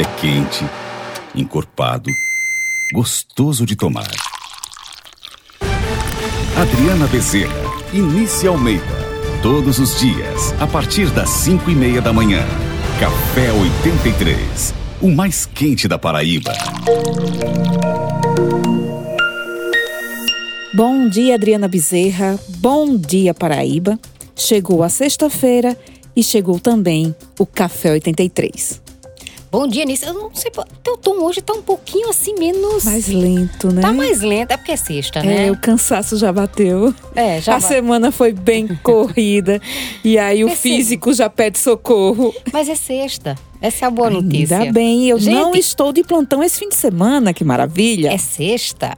É quente, encorpado, gostoso de tomar. Adriana Bezerra, Inícia Almeida. Todos os dias, a partir das 5 e meia da manhã. Café 83, o mais quente da Paraíba. Bom dia, Adriana Bezerra. Bom dia, Paraíba. Chegou a sexta-feira e chegou também o Café 83. Bom dia, Nisso. Eu não sei, teu tom hoje tá um pouquinho assim menos. Mais lento, né? Tá mais lento, é porque é sexta, né? É, o cansaço já bateu. É, já A semana foi bem corrida. e aí o Percebo. físico já pede socorro. Mas é sexta. Essa é a boa notícia. Ainda bem, eu Gente, não estou de plantão esse fim de semana, que maravilha. É sexta.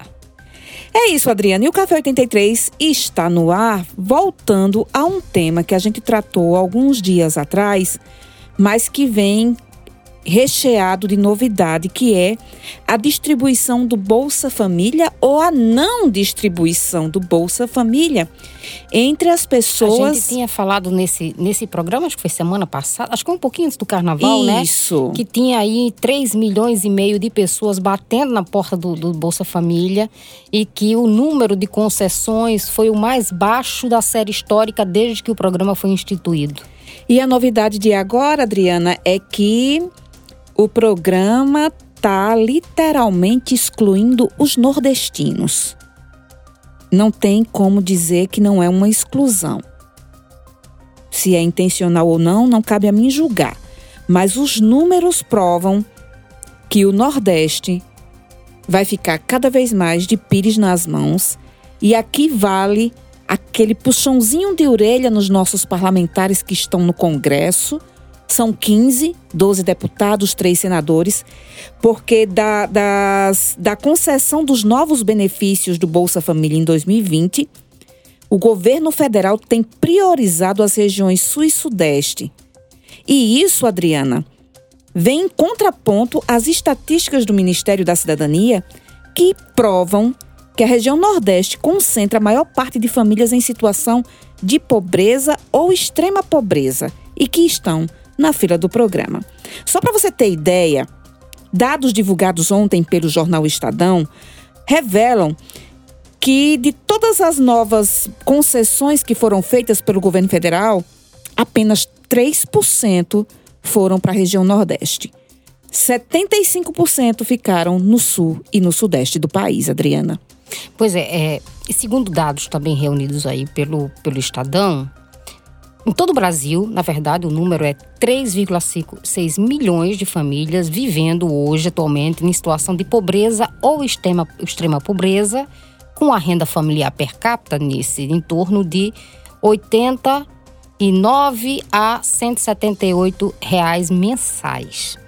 É isso, Adriana. E o Café 83 está no ar, voltando a um tema que a gente tratou alguns dias atrás, mas que vem recheado de novidade, que é a distribuição do Bolsa Família ou a não distribuição do Bolsa Família entre as A pessoas. gente tinha falado nesse, nesse programa, acho que foi semana passada, acho que foi um pouquinho antes do carnaval, né? Isso. Que tinha aí 3 milhões e meio de pessoas batendo na porta do, do Bolsa Família e que o número de concessões foi o mais baixo da série histórica desde que o programa foi instituído. E a novidade de agora, Adriana, é que o programa está literalmente excluindo os nordestinos. Não tem como dizer que não é uma exclusão. Se é intencional ou não, não cabe a mim julgar. Mas os números provam que o Nordeste vai ficar cada vez mais de pires nas mãos. E aqui vale aquele puxãozinho de orelha nos nossos parlamentares que estão no Congresso. São 15, 12 deputados, 3 senadores, porque da, das, da concessão dos novos benefícios do Bolsa Família em 2020, o governo federal tem priorizado as regiões Sul e Sudeste. E isso, Adriana, vem em contraponto às estatísticas do Ministério da Cidadania que provam que a região Nordeste concentra a maior parte de famílias em situação de pobreza ou extrema pobreza e que estão na fila do programa. Só para você ter ideia, dados divulgados ontem pelo jornal Estadão revelam que de todas as novas concessões que foram feitas pelo governo federal, apenas 3% foram para a região Nordeste. 75% ficaram no sul e no sudeste do país, Adriana. Pois é, é, segundo dados também reunidos aí pelo, pelo Estadão, em todo o Brasil, na verdade, o número é 3,6 milhões de famílias vivendo hoje, atualmente, em situação de pobreza ou extrema, extrema pobreza, com a renda familiar per capita nesse em torno de 89 a 178 reais mensais.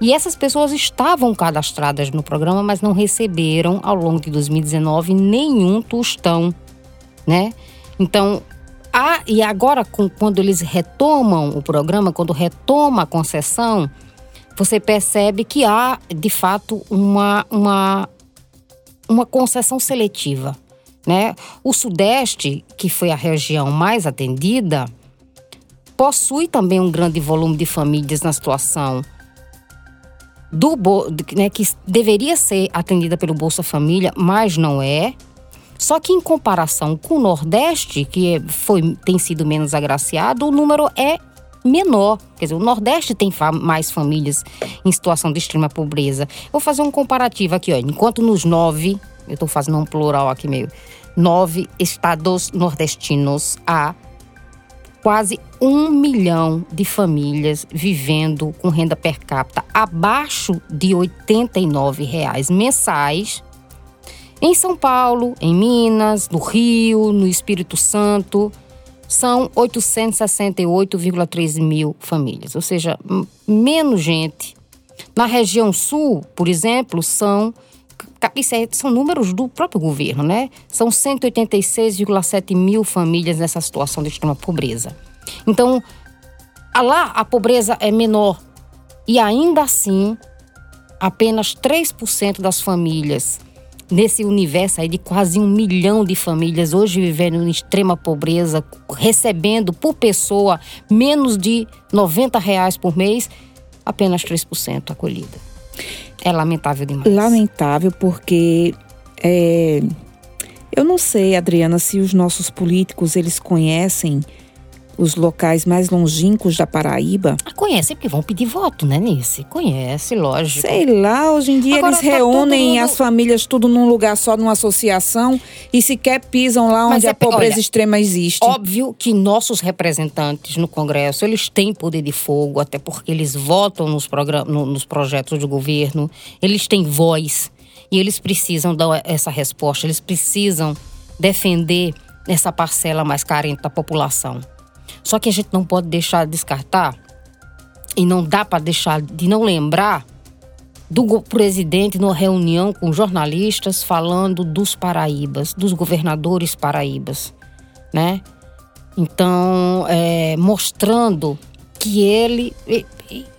E essas pessoas estavam cadastradas no programa, mas não receberam ao longo de 2019 nenhum tostão, né? Então, há, e agora com, quando eles retomam o programa, quando retoma a concessão, você percebe que há, de fato, uma, uma, uma concessão seletiva, né? O Sudeste, que foi a região mais atendida, possui também um grande volume de famílias na situação do né, que deveria ser atendida pelo Bolsa Família, mas não é. Só que em comparação com o Nordeste, que é, foi, tem sido menos agraciado, o número é menor. Quer dizer, o Nordeste tem mais famílias em situação de extrema pobreza. Vou fazer um comparativo aqui, ó. Enquanto nos nove, eu estou fazendo um plural aqui meio, nove estados nordestinos há quase um milhão de famílias vivendo com renda per capita abaixo de 89 reais mensais. Em São Paulo, em Minas, no Rio, no Espírito Santo, são 868,3 mil famílias, ou seja, menos gente. Na região sul, por exemplo, são é, são números do próprio governo, né? São 186,7 mil famílias nessa situação de extrema pobreza. Então, lá a pobreza é menor e ainda assim, apenas 3% das famílias nesse universo aí de quase um milhão de famílias hoje vivendo em extrema pobreza, recebendo por pessoa menos de 90 reais por mês, apenas 3% acolhida. É lamentável demais. Lamentável porque é, eu não sei, Adriana, se os nossos políticos eles conhecem os locais mais longínquos da Paraíba. Ah, conhece, porque vão pedir voto, né, Nice? Conhece, lógico. Sei lá, hoje em dia Agora, eles tá reúnem mundo... as famílias tudo num lugar só, numa associação, e sequer pisam lá onde é, a pobreza olha, extrema existe. Óbvio que nossos representantes no Congresso, eles têm poder de fogo, até porque eles votam nos, no, nos projetos do governo, eles têm voz, e eles precisam dar essa resposta, eles precisam defender essa parcela mais carente da população. Só que a gente não pode deixar de descartar e não dá para deixar de não lembrar do presidente numa reunião com jornalistas falando dos paraíbas, dos governadores paraíbas, né? Então, é, mostrando que ele e,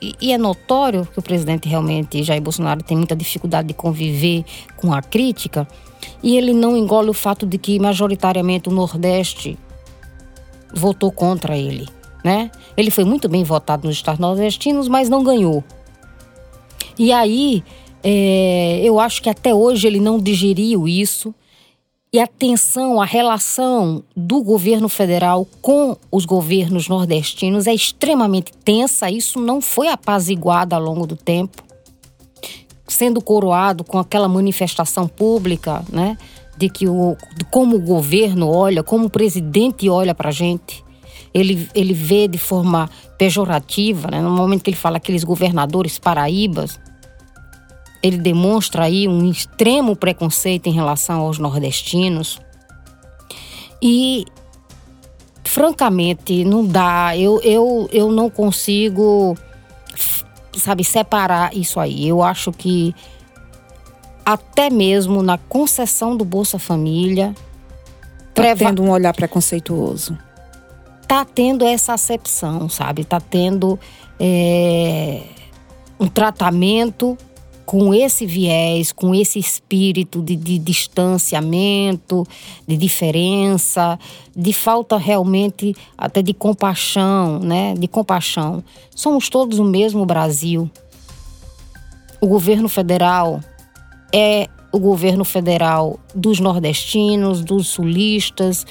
e, e, é notório que o presidente realmente Jair Bolsonaro tem muita dificuldade de conviver com a crítica e ele não engole o fato de que majoritariamente o Nordeste votou contra ele, né? Ele foi muito bem votado nos estados nordestinos, mas não ganhou. E aí, é, eu acho que até hoje ele não digeriu isso. E a tensão, a relação do governo federal com os governos nordestinos é extremamente tensa. Isso não foi apaziguado ao longo do tempo, sendo coroado com aquela manifestação pública, né? De que o, de como o governo olha, como o presidente olha para a gente. Ele, ele vê de forma pejorativa, né? no momento que ele fala aqueles governadores paraíbas, ele demonstra aí um extremo preconceito em relação aos nordestinos. E, francamente, não dá, eu, eu, eu não consigo, sabe, separar isso aí. Eu acho que até mesmo na concessão do Bolsa Família. Tá preva... tendo um olhar preconceituoso. Tá tendo essa acepção, sabe? Tá tendo é, um tratamento com esse viés, com esse espírito de, de, distanciamento, de diferença, de falta realmente até de compaixão, né? De compaixão. Somos todos o mesmo Brasil. O governo federal é o governo federal dos nordestinos, dos sulistas,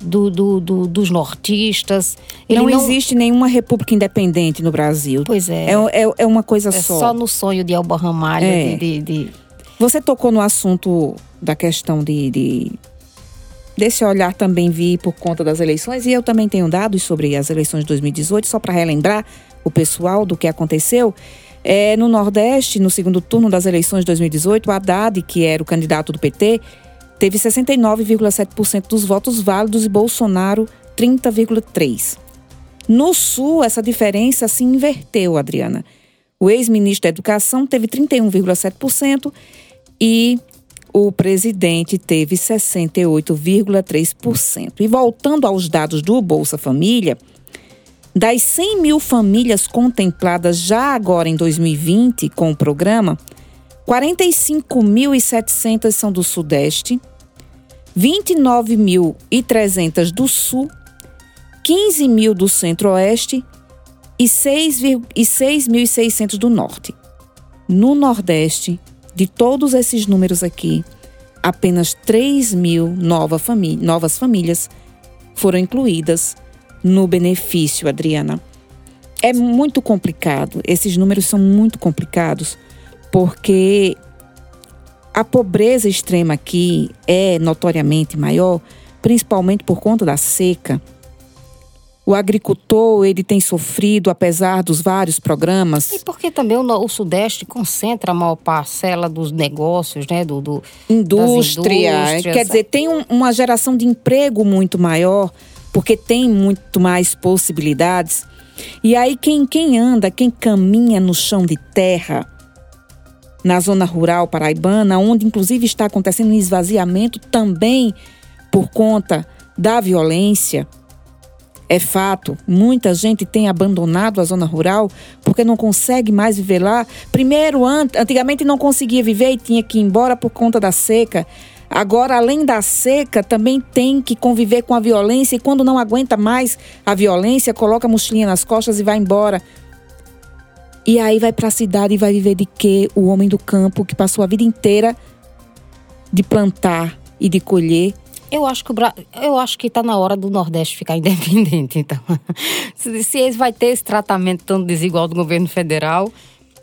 do, do, do, dos nortistas. Ele não, não, existe nenhuma república independente no Brasil. Pois é. É, é, é uma coisa é só. É só no sonho de Alba Ramalho. É. De, de, de, Você tocou no assunto da questão de, de desse olhar também vi por conta das eleições e eu também tenho dados sobre as eleições de 2018 só para relembrar o pessoal do que aconteceu. É, no Nordeste, no segundo turno das eleições de 2018, o Haddad, que era o candidato do PT, teve 69,7% dos votos válidos e Bolsonaro 30,3%. No Sul, essa diferença se inverteu, Adriana. O ex-ministro da Educação teve 31,7% e o presidente teve 68,3%. E voltando aos dados do Bolsa Família, das 100 mil famílias contempladas já agora em 2020 com o programa, 45.700 são do Sudeste, 29.300 do Sul, 15 mil do Centro-Oeste e 6.600 do Norte. No Nordeste, de todos esses números aqui, apenas 3 mil nova famí novas famílias foram incluídas no benefício, Adriana. É muito complicado, esses números são muito complicados, porque a pobreza extrema aqui é notoriamente maior, principalmente por conta da seca. O agricultor ele tem sofrido apesar dos vários programas. E porque também o, o Sudeste concentra a maior parcela dos negócios, né, do, do indústria. Quer dizer, tem um, uma geração de emprego muito maior porque tem muito mais possibilidades. E aí quem, quem anda, quem caminha no chão de terra, na zona rural paraibana, onde inclusive está acontecendo um esvaziamento também por conta da violência, é fato, muita gente tem abandonado a zona rural porque não consegue mais viver lá. Primeiro, antigamente não conseguia viver e tinha que ir embora por conta da seca. Agora, além da seca, também tem que conviver com a violência e quando não aguenta mais a violência, coloca a mochilinha nas costas e vai embora. E aí vai para a cidade e vai viver de quê? O homem do campo que passou a vida inteira de plantar e de colher. Eu acho que Bra... eu acho que está na hora do Nordeste ficar independente, então. se, eles vai ter esse tratamento tão desigual do governo federal,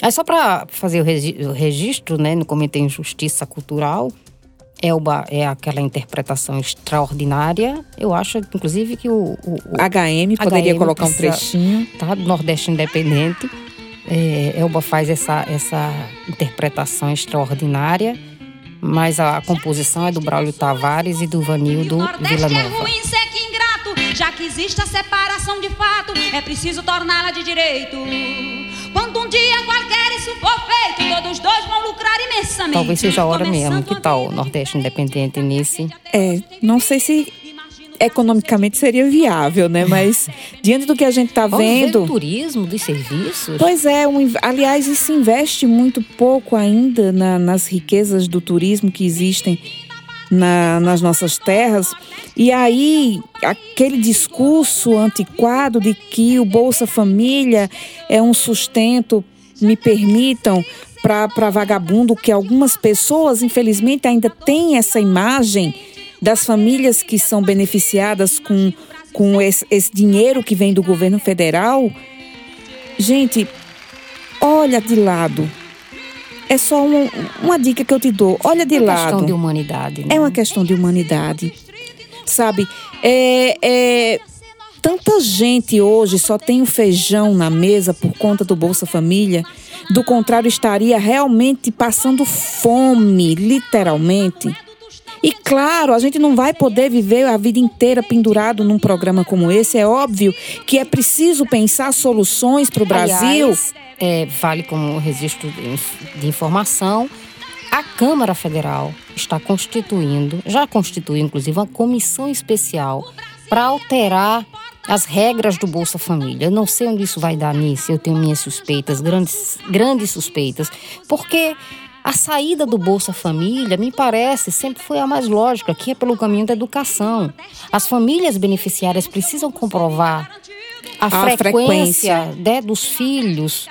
é só para fazer o, regi... o, registro, né, no Comitê em Justiça Cultural. Elba é aquela interpretação extraordinária. Eu acho, inclusive, que o, o, o HM poderia HM colocar um trechinho. Tá, do Nordeste Independente. É, Elba faz essa, essa interpretação extraordinária mas a composição é do Braulio Tavares e do Vanildo Vila Nova. É ruim ser que ingrato, já que existe a separação de fato, é preciso torná-la de direito. Quando um dia qualquer isso for feito, todos dois vão lucrar imensamente. Talvez seja a hora mesmo. Que tal o Nordeste Independente nesse? É, não sei se economicamente seria viável, né? Mas diante do que a gente está vendo. o turismo, dos serviços. Pois é, um, aliás, isso investe muito pouco ainda na, nas riquezas do turismo que existem na, nas nossas terras. E aí, aquele discurso antiquado de que o Bolsa Família é um sustento, me permitam, para vagabundo, que algumas pessoas, infelizmente, ainda têm essa imagem das famílias que são beneficiadas com, com esse, esse dinheiro que vem do governo federal, gente, olha de lado. É só um, uma dica que eu te dou. Olha de é lado. É uma questão de humanidade. Né? É uma questão de humanidade. Sabe? É, é, tanta gente hoje só tem o feijão na mesa por conta do Bolsa Família. Do contrário, estaria realmente passando fome, literalmente. E claro, a gente não vai poder viver a vida inteira pendurado num programa como esse. É óbvio que é preciso pensar soluções para o Brasil. Aliás, é, vale como registro de informação. A Câmara Federal está constituindo, já constituiu inclusive, uma comissão especial para alterar as regras do Bolsa Família. Eu não sei onde isso vai dar nisso, eu tenho minhas suspeitas, grandes, grandes suspeitas, porque a saída do Bolsa Família, me parece, sempre foi a mais lógica, que é pelo caminho da educação. As famílias beneficiárias precisam comprovar a, a frequência, frequência. Né, dos filhos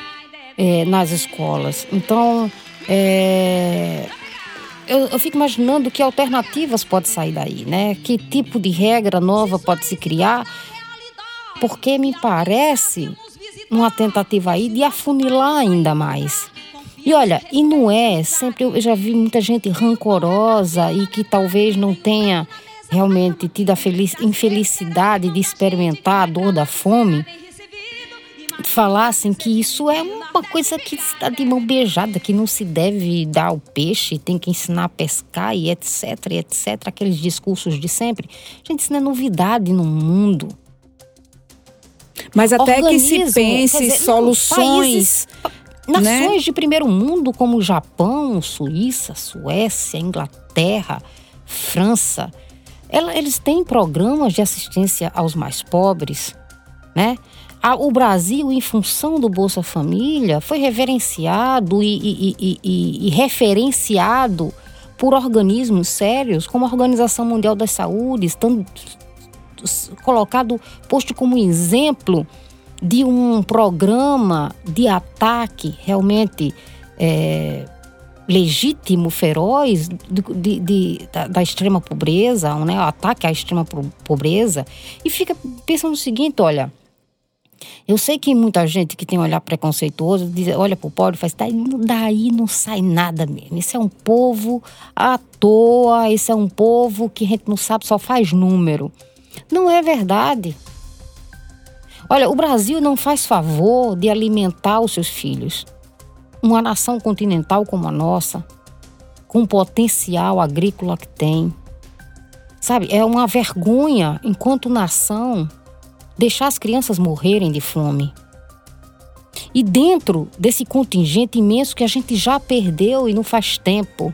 é, nas escolas. Então, é, eu, eu, fico imaginando que alternativas pode sair daí, né? Que tipo de regra nova pode se criar? Porque me parece uma tentativa aí de afunilar ainda mais e olha, e não é, sempre eu já vi muita gente rancorosa e que talvez não tenha realmente tido a feliz, infelicidade de experimentar a dor da fome, falassem que isso é uma coisa que está de mão beijada, que não se deve dar ao peixe, tem que ensinar a pescar e etc, etc, aqueles discursos de sempre. Gente, isso não é novidade no mundo. Mas até Organismo, que se pense dizer, soluções. Países, Nações né? de primeiro mundo como Japão, Suíça, Suécia, Inglaterra, França, eles têm programas de assistência aos mais pobres, né? O Brasil, em função do Bolsa Família, foi reverenciado e, e, e, e referenciado por organismos sérios, como a Organização Mundial da Saúde, estando colocado, posto como exemplo de um programa de ataque realmente é, legítimo, feroz de, de, da, da, extrema pobreza, né, o ataque à extrema pobreza, e fica pensando o seguinte, olha, eu sei que muita gente que tem um olhar preconceituoso diz, olha para o pobre e faz, daí, daí não sai nada mesmo. Esse é um povo à toa, esse é um povo que a gente não sabe, só faz número. Não é verdade. Olha, o Brasil não faz favor de alimentar os seus filhos. Uma nação continental como a nossa, com o potencial agrícola que tem. Sabe, é uma vergonha, enquanto nação, deixar as crianças morrerem de fome. E dentro desse contingente imenso que a gente já perdeu e não faz tempo,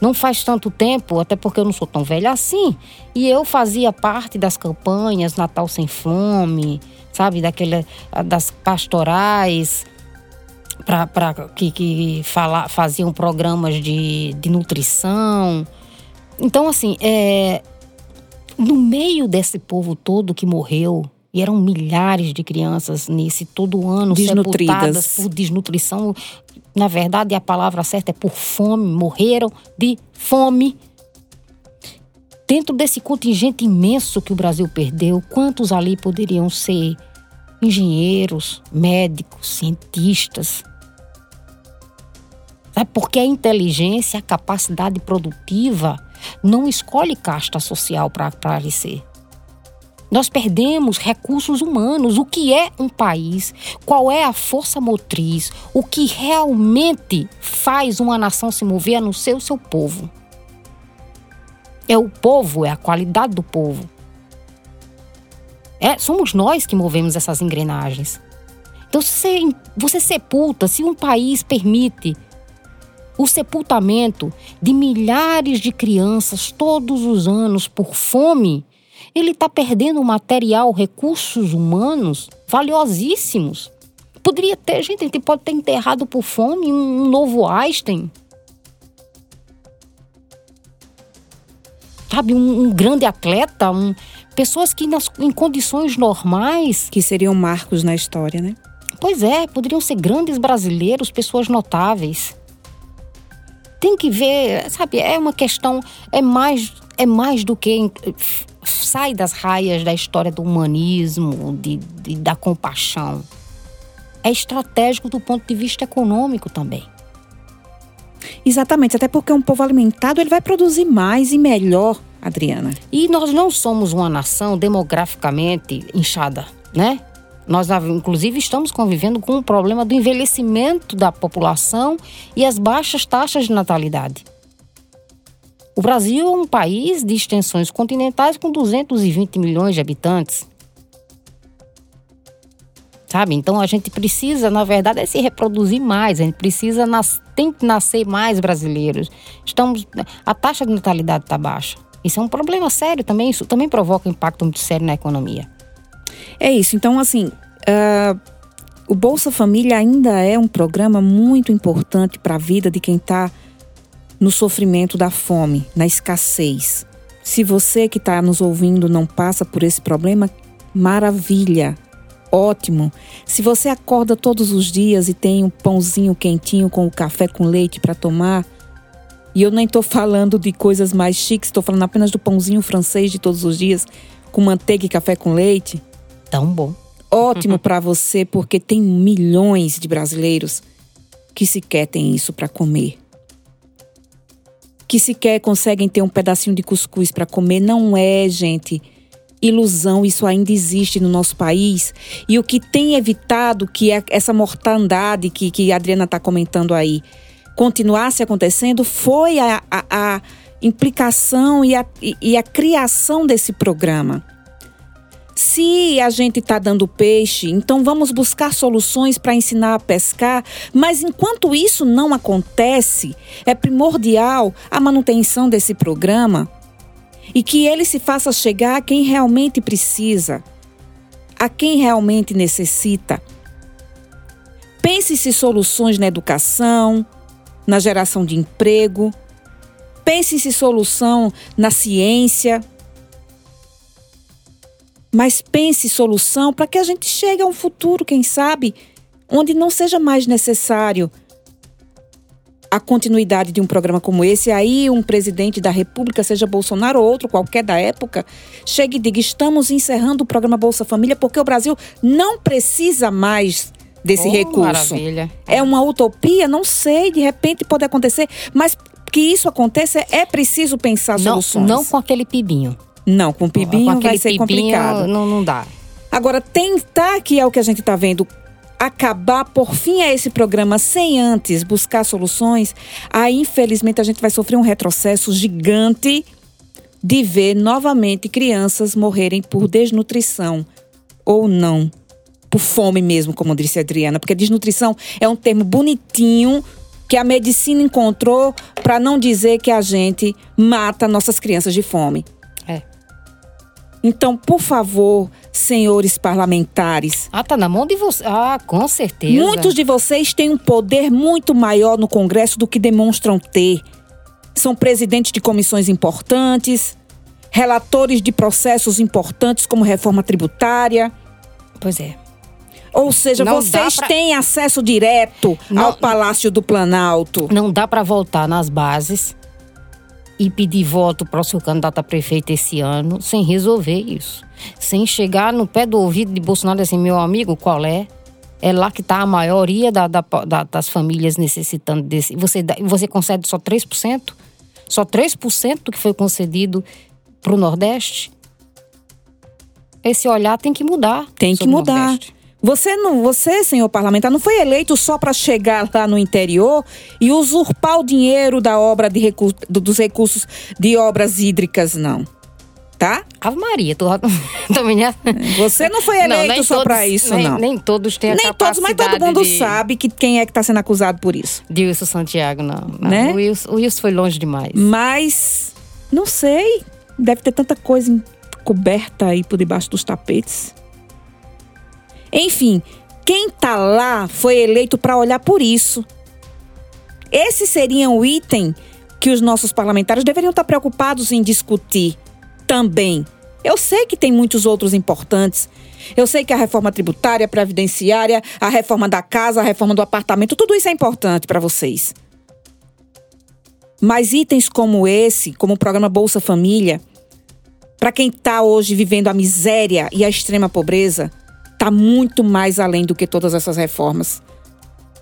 não faz tanto tempo, até porque eu não sou tão velha assim, e eu fazia parte das campanhas Natal Sem Fome, sabe, daquele, das pastorais para que, que fala, faziam programas de, de nutrição. Então, assim, é, no meio desse povo todo que morreu E eram milhares de crianças nesse todo ano Desnutridas. sepultadas por desnutrição. Na verdade, a palavra certa é por fome, morreram de fome. Dentro desse contingente imenso que o Brasil perdeu, quantos ali poderiam ser engenheiros, médicos, cientistas? Sabe? Porque a inteligência, a capacidade produtiva não escolhe casta social para aparecer. Nós perdemos recursos humanos. O que é um país? Qual é a força motriz? O que realmente faz uma nação se mover a não ser o seu povo? É o povo, é a qualidade do povo. É, somos nós que movemos essas engrenagens. Então, se você sepulta, se um país permite o sepultamento de milhares de crianças todos os anos por fome, ele está perdendo material, recursos humanos valiosíssimos. Poderia ter, gente, a gente pode ter enterrado por fome um, novo Einstein. Sabe, um, um grande atleta, um, pessoas que nas, em condições normais. Que seriam marcos na história, né? Pois é, poderiam ser grandes brasileiros, pessoas notáveis tem que ver, sabe, é uma questão, é mais, é mais do que sai das raias da história do humanismo, de, de, da compaixão. É estratégico do ponto de vista econômico também. Exatamente, até porque um povo alimentado ele vai produzir mais e melhor, Adriana. E nós não somos uma nação demograficamente inchada, né? Nós, inclusive, estamos convivendo com o problema do envelhecimento da população e as baixas taxas de natalidade. O Brasil é um país de extensões continentais com 220 milhões de habitantes. Sabe? Então a gente precisa, na verdade, é se reproduzir mais, a gente precisa, nas, tem que nascer mais brasileiros. Estamos, a taxa de natalidade está baixa. Isso é um problema sério também, isso também provoca um impacto muito sério na economia. É isso. Então, assim, uh, o Bolsa Família ainda é um programa muito importante para a vida de quem está no sofrimento da fome, na escassez. Se você que está nos ouvindo não passa por esse problema, maravilha, ótimo. Se você acorda todos os dias e tem um pãozinho quentinho com o café com leite para tomar, e eu nem estou falando de coisas mais chiques, estou falando apenas do pãozinho francês de todos os dias, com manteiga e café com leite tão bom. Ótimo para você, porque tem milhões de brasileiros que sequer têm isso para comer. Que sequer conseguem ter um pedacinho de cuscuz para comer. Não é, gente, ilusão, isso ainda existe no nosso país. E o que tem evitado que é essa mortandade que, que a Adriana está comentando aí continuasse acontecendo foi a, a, a implicação e a, e, e a criação desse programa. Se a gente está dando peixe, então vamos buscar soluções para ensinar a pescar, mas enquanto isso não acontece, é primordial a manutenção desse programa e que ele se faça chegar a quem realmente precisa, a quem realmente necessita. Pense-se soluções na educação, na geração de emprego, pense-se solução na ciência mas pense solução para que a gente chegue a um futuro, quem sabe, onde não seja mais necessário a continuidade de um programa como esse, aí um presidente da República, seja Bolsonaro ou outro qualquer da época, chegue e diga: estamos encerrando o programa Bolsa Família porque o Brasil não precisa mais desse oh, recurso. Maravilha. É uma utopia? Não sei, de repente pode acontecer, mas que isso aconteça é preciso pensar não, soluções. Não com aquele pibinho. Não, com pibinho com vai ser pibinho, complicado. Não, não dá. Agora, tentar, que é o que a gente está vendo, acabar por fim a esse programa sem antes buscar soluções, aí infelizmente a gente vai sofrer um retrocesso gigante de ver novamente crianças morrerem por desnutrição ou não, por fome mesmo, como disse a Adriana, porque desnutrição é um termo bonitinho que a medicina encontrou para não dizer que a gente mata nossas crianças de fome. Então, por favor, senhores parlamentares. Ah, tá na mão de vocês. Ah, com certeza. Muitos de vocês têm um poder muito maior no Congresso do que demonstram ter. São presidentes de comissões importantes, relatores de processos importantes como reforma tributária, Pois é. Ou seja, Não vocês pra- têm acesso direto Não- ao Palácio do Planalto. Não dá para voltar nas bases e pedir voto para o seu candidato a prefeito esse ano sem resolver isso. Sem chegar no pé do ouvido de Bolsonaro e assim, meu amigo, qual é? É lá que está a maioria da- da- da- das famílias necessitando desse. Você, você concede só 3%? Só 3% do que foi concedido para o Nordeste? Esse olhar tem que mudar. Tem que mudar. Nordeste. Você não, você, senhor parlamentar, não foi eleito só para chegar lá no interior e usurpar o dinheiro da obra de recu- do- dos recursos de obras hídricas, não. Tá? Ave Maria, tu também já... Você não foi Não, eleito nem só para isso, nem, não. Nem todos têm a Nem todos, mas todo mundo de- sabe que quem é que está sendo acusado por isso. de Wilson Santiago, não. não. Né? O, Wilson, o Wilson foi longe demais. Mas não sei. Deve ter tanta coisa encoberta aí por debaixo dos tapetes. Enfim, quem tá lá foi eleito para olhar por isso. Esse seria um item que os nossos parlamentares deveriam estar preocupados em discutir também. Eu sei que tem muitos outros importantes. Eu sei que a reforma tributária, previdenciária, a reforma da casa, a reforma do apartamento, tudo isso é importante para vocês. Mas itens como esse, como o programa Bolsa Família, para quem está hoje vivendo a miséria e a extrema pobreza, está muito mais além do que todas essas reformas.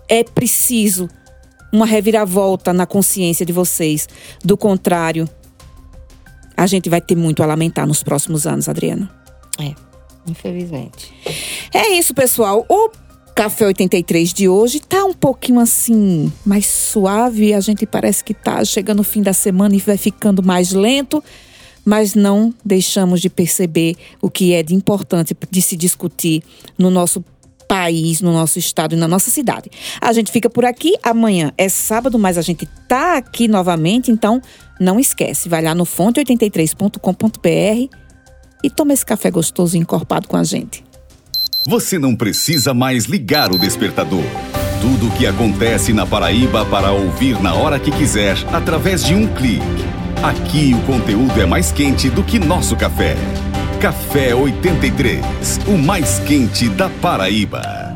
É preciso uma reviravolta na consciência de vocês. Do contrário, a gente vai ter muito a lamentar nos próximos anos, Adriana. É, infelizmente. É isso, pessoal. O Café 83 de hoje tá um pouquinho assim, mais suave. A gente parece que tá chegando o fim da semana e vai ficando mais lento, mas não deixamos de perceber o que é de importante de se discutir no nosso país, no nosso estado e na nossa cidade. A gente fica por aqui. Amanhã é sábado, mas a gente tá aqui novamente, então não esquece, vai lá no fonte83.com.br e toma esse café gostoso e encorpado com a gente. Você não precisa mais ligar o despertador. Tudo o que acontece na Paraíba para ouvir na hora que quiser, através de um clique. Aqui o conteúdo é mais quente do que nosso café. Café 83, o mais quente da Paraíba.